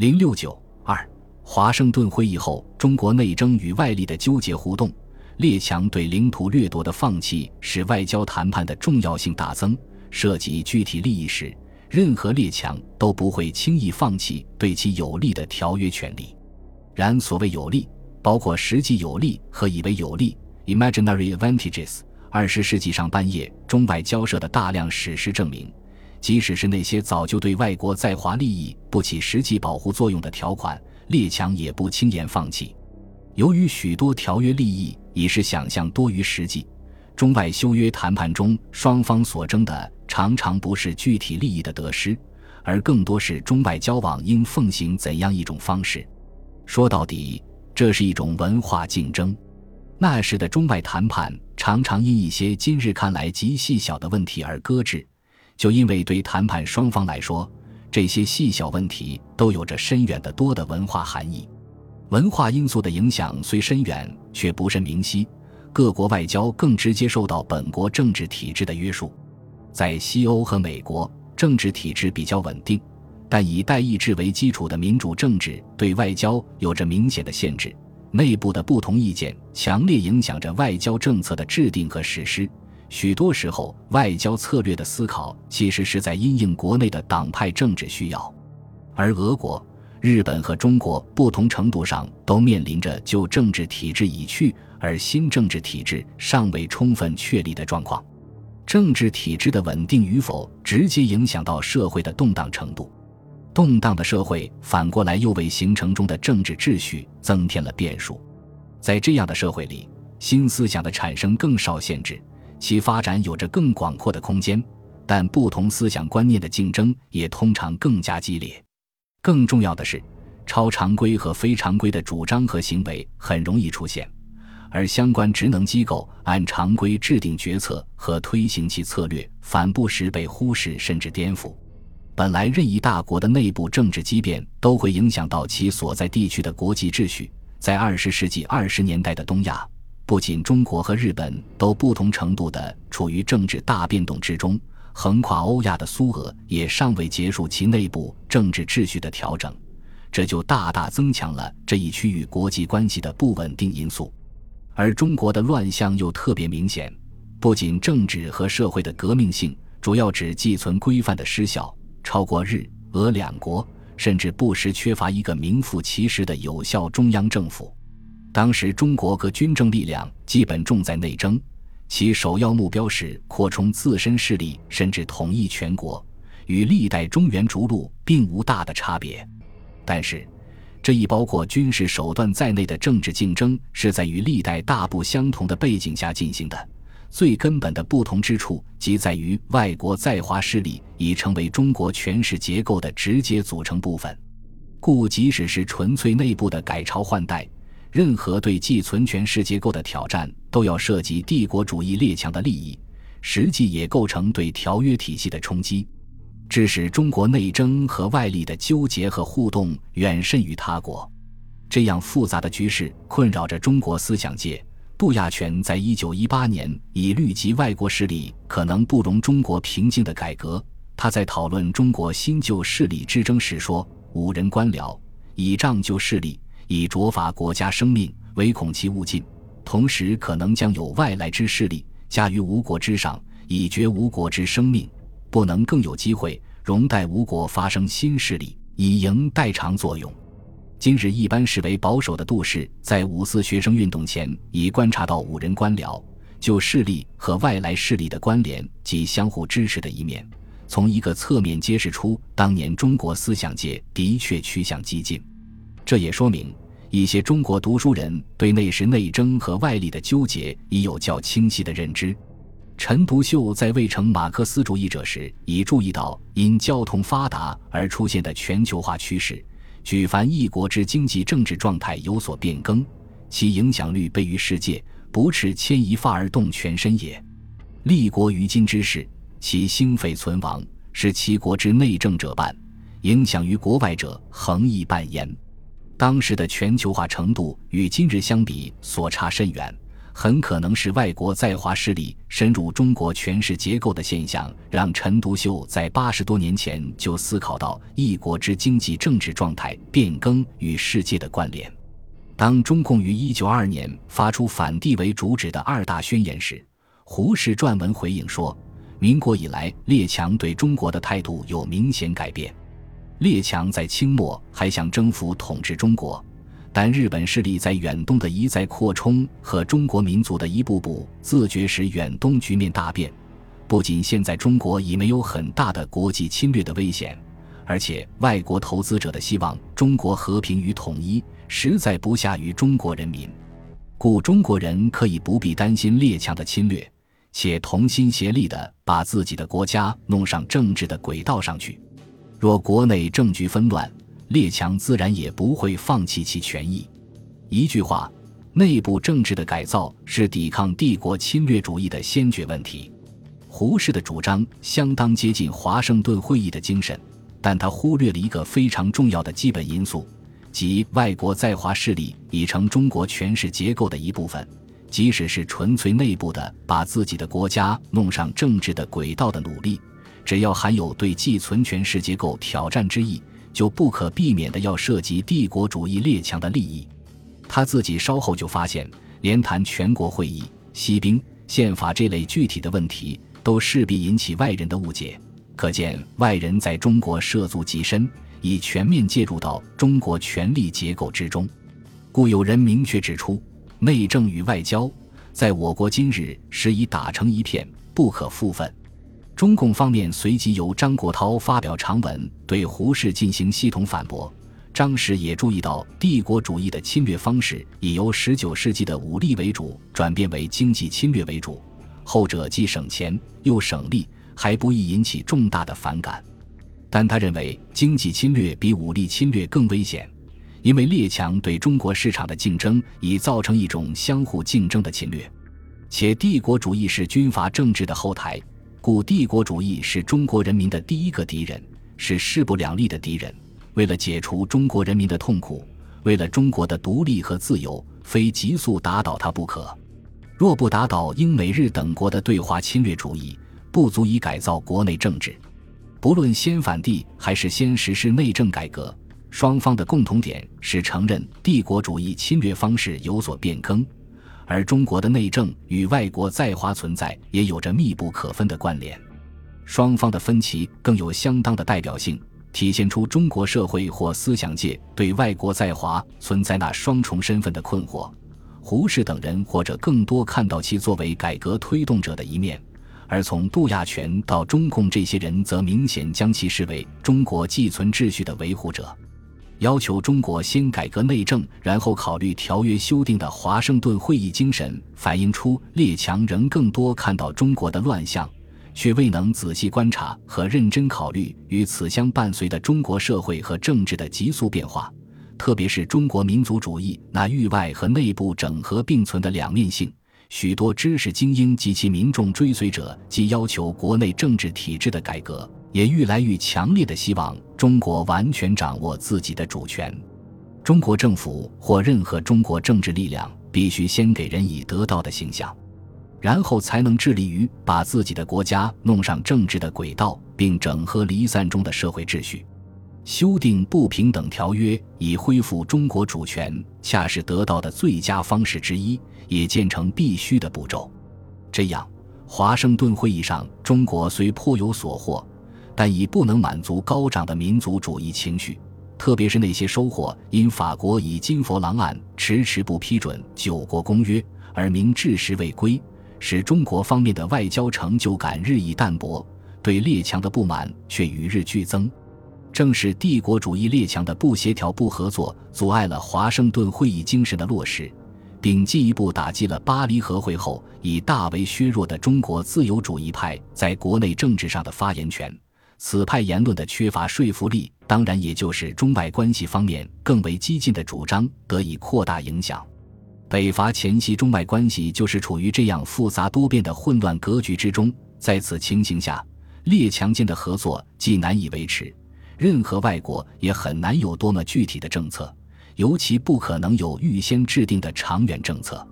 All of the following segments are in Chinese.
零六九二，华盛顿会议后，中国内争与外力的纠结互动，列强对领土掠夺的放弃，使外交谈判的重要性大增。涉及具体利益时，任何列强都不会轻易放弃对其有利的条约权利。然所谓有利，包括实际有利和以为有利 （imaginary advantages）。二十世纪上半叶，中外交涉的大量史实证明，即使是那些早就对外国在华利益不起实际保护作用的条款，列强也不轻言放弃。由于许多条约利益已是想象多于实际，中外修约谈判中双方所争的常常不是具体利益的得失，而更多是中外交往应奉行怎样一种方式。说到底，这是一种文化竞争。那时的中外谈判常常因一些今日看来极细小的问题而搁置，就因为对谈判双方来说，这些细小问题都有着深远的多的文化含义。文化因素的影响虽深远，却不甚明晰。各国外交更直接受到本国政治体制的约束。在西欧和美国，政治体制比较稳定，但以代议制为基础的民主政治对外交有着明显的限制。内部的不同意见强烈影响着外交政策的制定和实施。许多时候，外交策略的思考其实是在因应国内的党派政治需要。而俄国、日本和中国不同程度上都面临着旧政治体制已去而新政治体制尚未充分确立的状况。政治体制的稳定与否，直接影响到社会的动荡程度。动荡的社会，反过来又为形成中的政治秩序增添了变数。在这样的社会里，新思想的产生更少限制，其发展有着更广阔的空间。但不同思想观念的竞争也通常更加激烈。更重要的是，超常规和非常规的主张和行为很容易出现，而相关职能机构按常规制定决策和推行其策略，反不时被忽视甚至颠覆。本来任意大国的内部政治激变都会影响到其所在地区的国际秩序。在二十世纪二十年代的东亚，不仅中国和日本都不同程度地处于政治大变动之中，横跨欧亚的苏俄也尚未结束其内部政治秩序的调整，这就大大增强了这一区域国际关系的不稳定因素。而中国的乱象又特别明显，不仅政治和社会的革命性主要指寄存规范的失效。超过日俄两国，甚至不时缺乏一个名副其实的有效中央政府。当时中国各军政力量基本重在内争，其首要目标是扩充自身势力，甚至统一全国，与历代中原逐鹿并无大的差别。但是，这一包括军事手段在内的政治竞争，是在与历代大不相同的背景下进行的。最根本的不同之处，即在于外国在华势力已成为中国权势结构的直接组成部分，故即使是纯粹内部的改朝换代，任何对既存权势结构的挑战，都要涉及帝国主义列强的利益，实际也构成对条约体系的冲击，致使中国内争和外力的纠结和互动远甚于他国。这样复杂的局势困扰着中国思想界。杜亚全在一九一八年以虑及外国势力可能不容中国平静的改革，他在讨论中国新旧势力之争时说：“五人官僚倚仗旧势力，以卓法国家生命，唯恐其勿尽；同时可能将有外来之势力加于吴国之上，以绝吴国之生命，不能更有机会容待吴国发生新势力，以迎代偿作用。”今日一般视为保守的杜氏，在五四学生运动前已观察到五人官僚就势力和外来势力的关联及相互支持的一面，从一个侧面揭示出当年中国思想界的确趋向激进。这也说明一些中国读书人对那时内争和外力的纠结已有较清晰的认知。陈独秀在未成马克思主义者时，已注意到因交通发达而出现的全球化趋势。举凡一国之经济政治状态有所变更，其影响力倍于世界，不是牵一发而动全身也。立国于今之事，其兴废存亡，是其国之内政者办，影响于国外者恒亦办焉。当时的全球化程度与今日相比，所差甚远，很可能是外国在华势力深入中国权势结构的现象，让陈独秀在八十多年前就思考到一国之经济政治状态变更与世界的关联。当中共于一九二年发出反帝为主旨的二大宣言时，胡适撰文回应说：“民国以来，列强对中国的态度有明显改变。列强在清末还想征服统治中国。”但日本势力在远东的一再扩充和中国民族的一步步自觉，使远东局面大变。不仅现在中国已没有很大的国际侵略的危险，而且外国投资者的希望中国和平与统一，实在不下于中国人民。故中国人可以不必担心列强的侵略，且同心协力地把自己的国家弄上政治的轨道上去。若国内政局纷乱，列强自然也不会放弃其权益。一句话，内部政治的改造是抵抗帝国侵略主义的先决问题。胡适的主张相当接近华盛顿会议的精神，但他忽略了一个非常重要的基本因素，即外国在华势力已成中国权势结构的一部分。即使是纯粹内部的把自己的国家弄上政治的轨道的努力，只要含有对既存权势结构挑战之意。就不可避免的要涉及帝国主义列强的利益。他自己稍后就发现，连谈全国会议、息兵、宪法这类具体的问题，都势必引起外人的误解。可见，外人在中国涉足极深，已全面介入到中国权力结构之中。故有人明确指出，内政与外交，在我国今日时已打成一片，不可复分。中共方面随即由张国焘发表长文，对胡适进行系统反驳。张氏也注意到，帝国主义的侵略方式已由十九世纪的武力为主，转变为经济侵略为主。后者既省钱又省力，还不易引起重大的反感。但他认为，经济侵略比武力侵略更危险，因为列强对中国市场的竞争已造成一种相互竞争的侵略，且帝国主义是军阀政治的后台。故帝国主义是中国人民的第一个敌人，是势不两立的敌人。为了解除中国人民的痛苦，为了中国的独立和自由，非急速打倒他不可。若不打倒英美日等国的对华侵略主义，不足以改造国内政治。不论先反帝还是先实施内政改革，双方的共同点是承认帝国主义侵略方式有所变更。而中国的内政与外国在华存在也有着密不可分的关联，双方的分歧更有相当的代表性，体现出中国社会或思想界对外国在华存在那双重身份的困惑。胡适等人或者更多看到其作为改革推动者的一面，而从杜亚泉到中共这些人则明显将其视为中国寄存秩序的维护者。要求中国先改革内政，然后考虑条约修订的华盛顿会议精神，反映出列强仍更多看到中国的乱象，却未能仔细观察和认真考虑与此相伴随的中国社会和政治的急速变化，特别是中国民族主义那域外和内部整合并存的两面性。许多知识精英及其民众追随者，既要求国内政治体制的改革。也愈来愈强烈的希望中国完全掌握自己的主权。中国政府或任何中国政治力量必须先给人以得到的形象，然后才能致力于把自己的国家弄上政治的轨道，并整合离散中的社会秩序。修订不平等条约以恢复中国主权，恰是得到的最佳方式之一，也建成必须的步骤。这样，华盛顿会议上，中国虽颇有所获。但已不能满足高涨的民族主义情绪，特别是那些收获因法国以金佛郎案迟迟不批准九国公约而明至时未归，使中国方面的外交成就感日益淡薄，对列强的不满却与日俱增。正是帝国主义列强的不协调、不合作，阻碍了华盛顿会议精神的落实，并进一步打击了巴黎和会后已大为削弱的中国自由主义派在国内政治上的发言权。此派言论的缺乏说服力，当然也就是中外关系方面更为激进的主张得以扩大影响。北伐前夕，中外关系就是处于这样复杂多变的混乱格局之中。在此情形下，列强间的合作既难以维持，任何外国也很难有多么具体的政策，尤其不可能有预先制定的长远政策。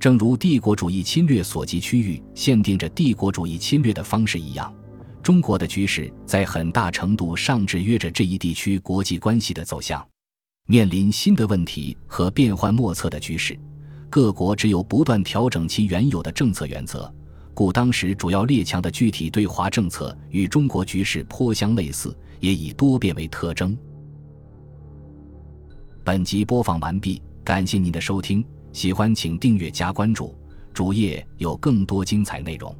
正如帝国主义侵略所及区域限定着帝国主义侵略的方式一样，中国的局势在很大程度上制约着这一地区国际关系的走向。面临新的问题和变幻莫测的局势，各国只有不断调整其原有的政策原则。故当时主要列强的具体对华政策与中国局势颇相类似，也以多变为特征。本集播放完毕，感谢您的收听，喜欢请订阅加关注，主页有更多精彩内容。